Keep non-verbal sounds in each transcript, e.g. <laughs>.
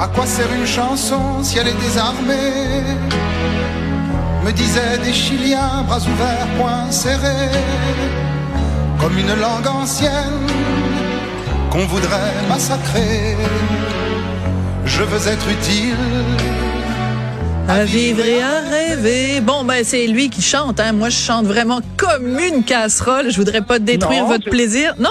À quoi sert une chanson si elle est désarmée? Me disaient des Chiliens, bras ouverts, poings serrés, comme une langue ancienne qu'on voudrait massacrer. Je veux être utile. À vivre et à rêver. Bon, ben, c'est lui qui chante, hein. Moi, je chante vraiment comme une casserole. Je voudrais pas détruire Non, votre plaisir. Non?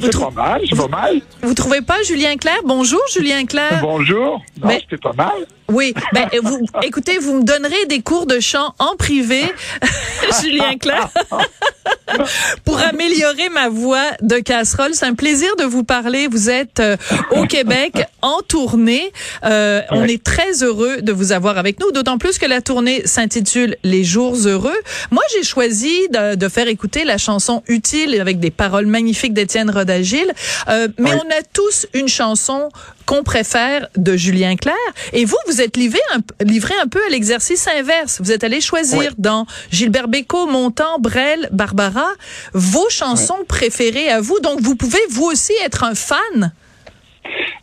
Vous, C'est trou- pas mal, c'est pas mal. vous trouvez pas Julien Clerc? Bonjour, Julien Clerc. Bonjour. Non, Mais- c'était pas mal. Oui, ben vous, écoutez, vous me donnerez des cours de chant en privé, <laughs> Julien Clerc, <laughs> pour améliorer ma voix de casserole. C'est un plaisir de vous parler. Vous êtes euh, au Québec en tournée. Euh, On est très heureux de vous avoir avec nous, d'autant plus que la tournée s'intitule Les jours heureux. Moi, j'ai choisi de, de faire écouter la chanson Utile avec des paroles magnifiques d'Étienne Rodagil. Euh, mais Oui. on a tous une chanson qu'on préfère de Julien Clerc. Et vous, vous êtes livré un, livré un peu à l'exercice inverse. Vous êtes allé choisir Oui. dans Gilbert Bécaud, Montand, Brel, Barbara, vos chansons préférées à vous. Donc, vous pouvez vous aussi être un fan.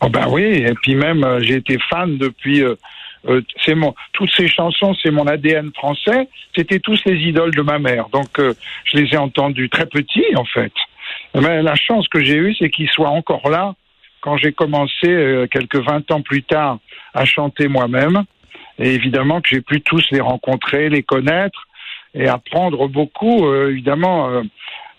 Oh ben oui, et puis même euh, j'ai été fan depuis. euh, euh, c'est mon toutes ces chansons, c'est mon ADN français. C'était tous les idoles de ma mère, donc je les ai entendus très petits en fait. Mais la chance que j'ai eue, c'est qu'ils soient encore là quand j'ai commencé euh, quelques 20 ans plus tard à chanter moi-même. Et évidemment que j'ai pu tous les rencontrer, les connaître et apprendre beaucoup, euh, évidemment. euh,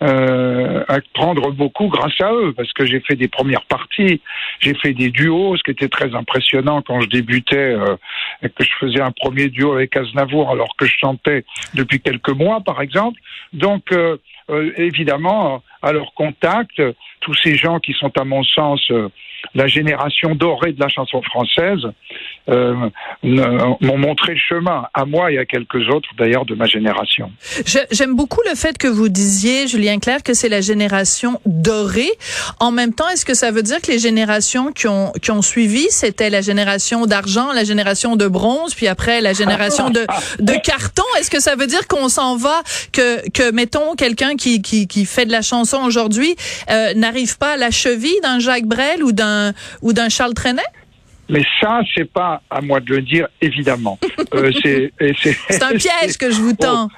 euh, apprendre beaucoup grâce à eux parce que j'ai fait des premières parties, j'ai fait des duos, ce qui était très impressionnant quand je débutais euh, et que je faisais un premier duo avec Aznavour alors que je chantais depuis quelques mois par exemple. Donc euh, euh, évidemment à leur contact, tous ces gens qui sont à mon sens euh, la génération dorée de la chanson française euh, m'ont montré le chemin à moi et à quelques autres d'ailleurs de ma génération. J'aime beaucoup le fait que vous disiez, Julien Clerc, que c'est la génération dorée. En même temps, est-ce que ça veut dire que les générations qui ont, qui ont suivi, c'était la génération d'argent, la génération de bronze, puis après la génération de, <laughs> de carton? Est-ce que ça veut dire qu'on s'en va, que, que mettons, quelqu'un qui, qui, qui fait de la chanson aujourd'hui euh, n'arrive pas à la cheville d'un Jacques Brel ou d'un ou d'un Charles Trenet? Mais ça, c'est pas à moi de le dire, évidemment. <laughs> Euh, c'est et c'est- C'est un <laughs> piège que je vous tends.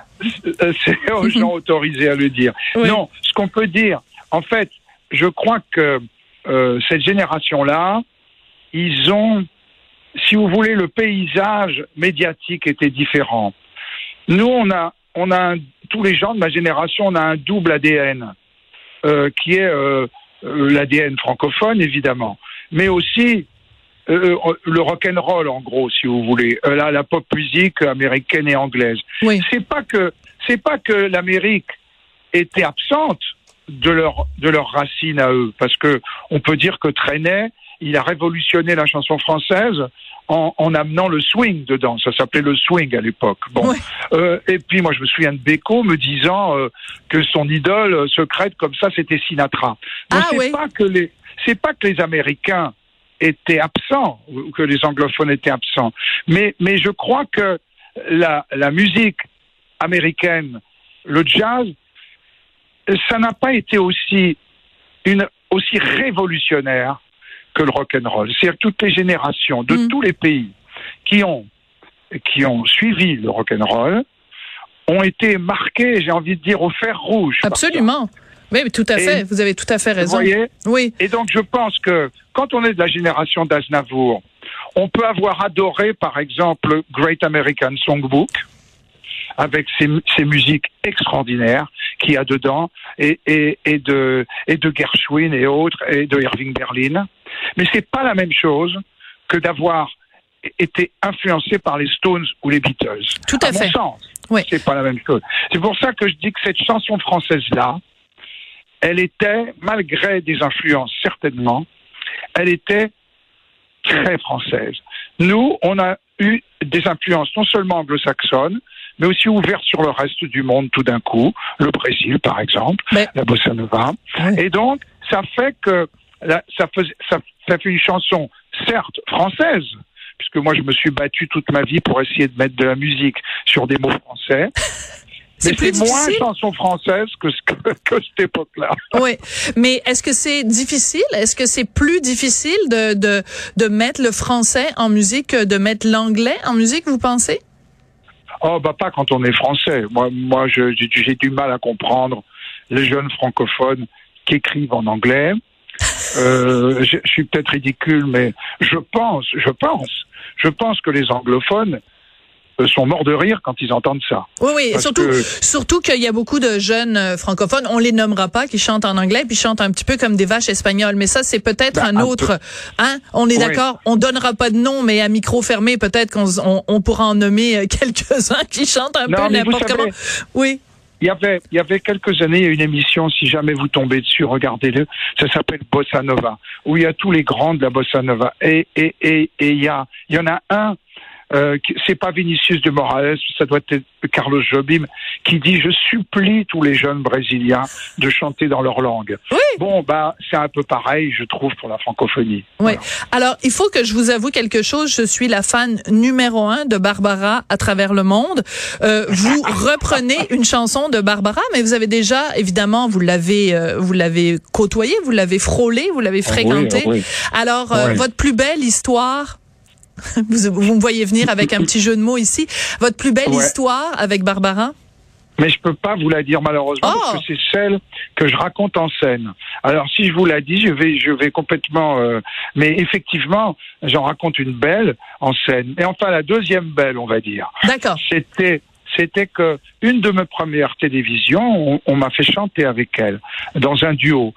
Euh, c'est aux <laughs> gens autorisés à le dire. Oui. Non, ce qu'on peut dire, en fait, je crois que euh, cette génération-là, ils ont, si vous voulez, le paysage médiatique était différent. Nous, on a, on a un- tous les gens de ma génération, on a un double ADN euh, qui est euh, euh, l'ADN francophone, évidemment, mais aussi euh, euh, le rock and roll, en gros, si vous voulez, euh, la, la pop musique américaine et anglaise Oui. c'est pas que c'est pas que l'Amérique était absente de leur de leurs racines à eux, parce que on peut dire que Trenet, il a révolutionné la chanson française en, en amenant le swing dedans. Ça s'appelait le swing à l'époque. Bon. Euh, et puis moi je me souviens de Beko me disant que son idole secrète comme ça c'était Sinatra. Donc Ah c'est oui. pas que les c'est pas que les Américains étaient absents ou que les anglophones étaient absents, mais mais je crois que la la musique américaine, le jazz, ça n'a pas été aussi une aussi révolutionnaire que le rock and roll. C'est-à-dire que toutes les générations de Mm. tous les pays qui ont qui ont suivi le rock and roll ont été marqués, j'ai envie de dire, au fer rouge. par. Absolument. Oui, mais tout à Et- fait. Vous avez tout à fait Vous raison. voyez Oui. Et donc, je pense que quand on est de la génération d'Aznavour, on peut avoir adoré, par exemple, Great American Songbook, avec ses, ses musiques extraordinaires qu'il y a dedans, et, et, et, de, et de Gershwin et autres, et de Irving Berlin. Mais c'est pas la même chose que d'avoir été influencé par les Stones ou les Beatles. Tout à à fait. mon sens, Oui. c'est pas la même chose. C'est pour ça que je dis que cette chanson française-là, elle était, malgré des influences certainement, elle était très française. Nous, on a eu des influences non seulement anglo-saxonnes, mais aussi ouvertes sur le reste du monde tout d'un coup, le Brésil par exemple, Mais- la bossa nova. Oui. Et donc, ça fait que ça fait une chanson, certes française, puisque moi je me suis battu toute ma vie pour essayer de mettre de la musique sur des mots français. <laughs> C'est plus c'est moins difficile? chanson française que, ce que, <laughs> que cette époque-là. Oui, mais est-ce que c'est difficile? Est-ce que c'est plus difficile de, de de mettre le français en musique que de mettre l'anglais en musique Vous pensez? Oh, bah pas quand on est français. Moi, moi, j'ai du mal à comprendre les jeunes francophones qui écrivent en anglais. Euh, je, je suis peut-être ridicule, mais je pense, je pense, je pense que les anglophones sont morts de rire quand ils entendent ça. Oui, oui. Parce surtout, que- surtout qu'il y a beaucoup de jeunes euh, francophones. On les nommera pas, qui chantent en anglais, puis chantent un petit peu comme des vaches espagnoles. Mais ça, c'est peut-être Ben, un un autre. Hein On est Oui. d'accord. On donnera pas de nom, mais à micro fermé, peut-être qu'on on, on pourra en nommer euh, <laughs> quelques-uns qui chantent un Non, peu n'importe comment. Oui. Il y avait, il y avait quelques années, il y a une émission, si jamais vous tombez dessus, regardez-le, ça s'appelle Bossa Nova, où il y a tous les grands de la Bossa Nova. Et, et, et, et il y a, il y en a un, euh, c'est pas Vinicius de Morales, ça doit être Carlos Jobim, qui dit, je supplie tous les jeunes brésiliens de chanter dans leur langue. Oui. Bon, bah, c'est un peu pareil, je trouve, pour la francophonie. Oui. Voilà. Alors, il faut que je vous avoue quelque chose. Je suis la fan numéro un de Barbara à travers le monde. Euh, vous <laughs> reprenez une chanson de Barbara, mais vous avez déjà, évidemment, vous l'avez, euh, vous l'avez côtoyée, vous l'avez frôlée, vous l'avez fréquentée. Oui, oui. Alors, euh, Oui. votre plus belle histoire. <laughs> Vous, vous me voyez venir avec un petit jeu de mots ici. Votre plus belle Ouais. histoire avec Barbara? Mais je peux pas vous la dire malheureusement Oh. parce que c'est celle que je raconte en scène. Alors si je vous la dis, je vais, je vais complètement. euh, mais effectivement, j'en raconte une belle en scène. Et enfin la deuxième belle, on va dire, D'accord. c'était, c'était que une de mes premières télévisions, on, on m'a fait chanter avec elle dans un duo.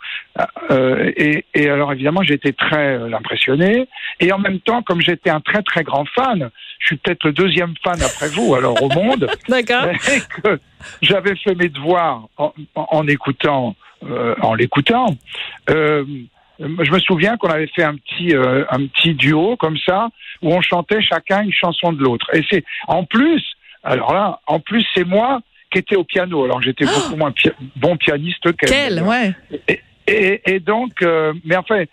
Euh, et, et alors évidemment, j'étais très euh, impressionné. Et en même temps, comme j'étais un très très grand fan, je suis peut-être le deuxième fan après vous, alors au monde <laughs> D'accord. et que j'avais fait mes devoirs en, en- écoutant, euh, en l'écoutant. Euh, je me souviens qu'on avait fait un petit, euh, un petit duo comme ça où on chantait chacun une chanson de l'autre. Et c'est en plus, alors là, en plus c'est moi qui étais au piano. Alors j'étais beaucoup moins pi- bon pianiste qu'elle. Quelle, ouais. Et, et donc, euh, mais enfin,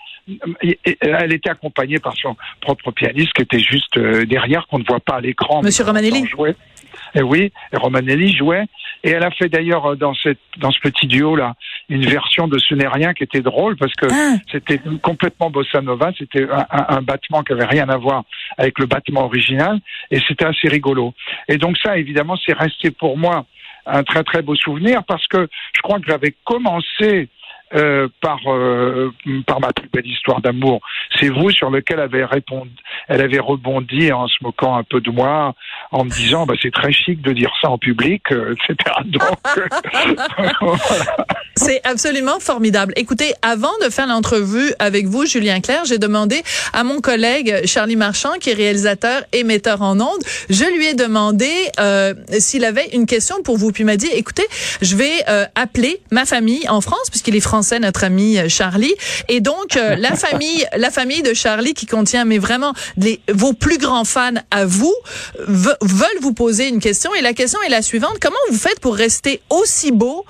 elle était accompagnée par son propre pianiste qui était juste euh, derrière, qu'on ne voit pas à l'écran. Monsieur Romanelli. jouer. Et oui, et Romanelli jouait. Et elle a fait d'ailleurs euh, dans, cette, dans ce petit duo-là une version de Ce n'est rien qui était drôle parce que Ah. c'était complètement bossa nova. C'était un, un- un battement qui avait rien à voir avec le battement original. Et c'était assez rigolo. Et donc ça, évidemment, c'est resté pour moi un très très beau souvenir parce que je crois que j'avais commencé euh, par euh, par ma plus belle histoire d'amour. C'est vous sur lequel avait répondu, elle avait rebondi en se moquant un peu de moi, en me disant bah c'est très chic de dire ça en public, euh, etc. <laughs> Donc <laughs> voilà. C'est absolument formidable. Écoutez, avant de faire l'entrevue avec vous, Julien Clerc, j'ai demandé à mon collègue Charlie Marchand, qui est réalisateur et metteur en ondes, je lui ai demandé euh, s'il avait une question pour vous. Puis il m'a dit, écoutez, je vais euh, appeler ma famille en France, puisqu'il est français, notre ami euh, Charlie. Et donc, euh, la <laughs> famille la famille de Charlie, qui contient, mais vraiment, les, vos plus grands fans à vous, veulent vous poser une question. Et la question est la suivante. Comment vous faites pour rester aussi beau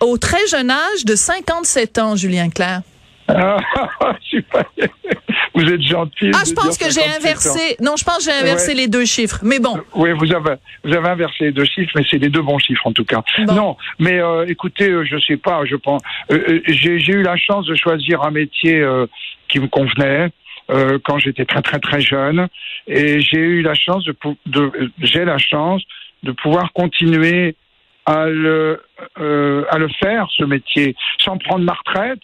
au très jeune âge de 57 ans, Julien Clerc? Ah. <laughs> <laughs> Vous êtes gentil. Ah, je pense que j'ai 57 ans. inversé. Non, je pense que j'ai inversé Ouais. les deux chiffres. Mais bon. Oui, vous avez, vous avez inversé les deux chiffres, mais c'est les deux bons chiffres en tout cas. Bon. Non, mais euh, écoutez, euh, je sais pas, je pense, euh, euh, j'ai eu la chance de choisir un métier euh, qui me convenait. Euh, quand j'étais très très très jeune et j'ai eu la chance de, de j'ai la chance de pouvoir continuer à le euh, à le faire ce métier sans prendre ma retraite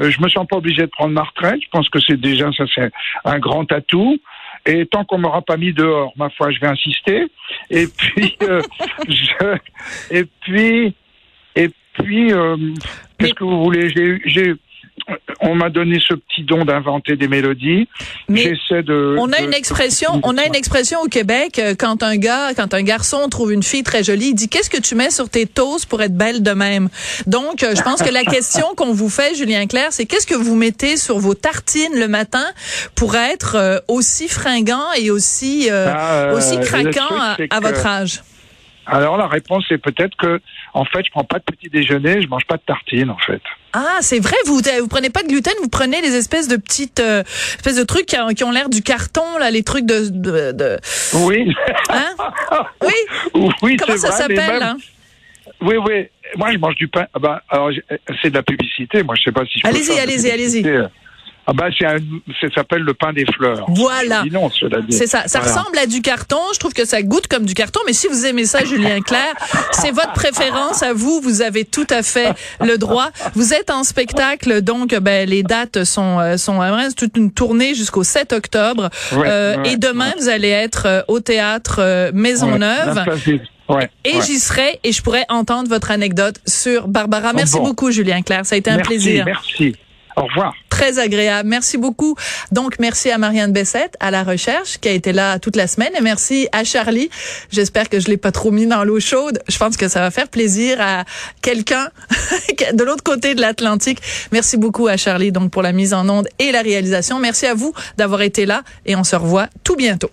euh, je me sens pas obligé de prendre ma retraite. Je pense que c'est déjà ça, c'est un grand atout. Et tant qu'on m'aura pas mis dehors, ma foi, je vais insister. Et puis, euh, <laughs> je, et puis, et puis, euh, qu'est-ce que vous voulez? J'ai, on m'a donné ce petit don d'inventer des mélodies. J'essaie de. On a de- une expression, on a une expression au Québec euh, quand un gars, quand un garçon trouve une fille très jolie, il dit qu'est-ce que tu mets sur tes toasts pour être belle de même? Donc, euh, je pense que la question <laughs> qu'on vous fait, Julien Clerc, c'est qu'est-ce que vous mettez sur vos tartines le matin pour être euh, aussi fringant et aussi euh, Ah, aussi craquant truc, à, c'est à que- votre âge? Alors la réponse est peut-être que, en fait, je prends pas de petit déjeuner, je mange pas de tartines, en fait. Ah, c'est vrai, vous vous prenez pas de gluten, vous prenez les espèces de petites euh, espèces de trucs qui, ont- qui ont l'air du carton là, les trucs de, de, de- Oui. hein <laughs> Oui, oui, comment ça s'appelle même- hein? Oui, oui. Moi, je mange du pain. Ah ben, alors, c'est de la publicité. Moi, je sais pas si je Allez-y, allez-y, allez-y. Ah bah c'est ça s'appelle le pain des fleurs. Voilà. C'est ça. Ça ressemble à du carton. Je trouve que ça goûte comme du carton. Mais si vous aimez ça, Julien Clerc, c'est votre préférence à vous. Vous avez tout à fait le droit. Vous êtes en spectacle, donc ben les dates sont euh, sont c'est toute une tournée jusqu'au 7 octobre. euh, et demain, vous allez être euh, au théâtre euh, Maisonneuve. Ouais, et j'y serai et je pourrai entendre votre anecdote sur Barbara. Merci beaucoup, Julien Clerc. Ça a été un plaisir. Merci. Au revoir. Très agréable. Merci beaucoup. Donc, merci à Marianne Bessette, à la recherche, qui a été là toute la semaine. Et merci à Charlie. J'espère que je l'ai pas trop mis dans l'eau chaude. Je pense que ça va faire plaisir à quelqu'un <laughs> de l'autre côté de l'Atlantique. Merci beaucoup à Charlie, donc, pour la mise en onde et la réalisation. Merci à vous d'avoir été là et on se revoit tout bientôt.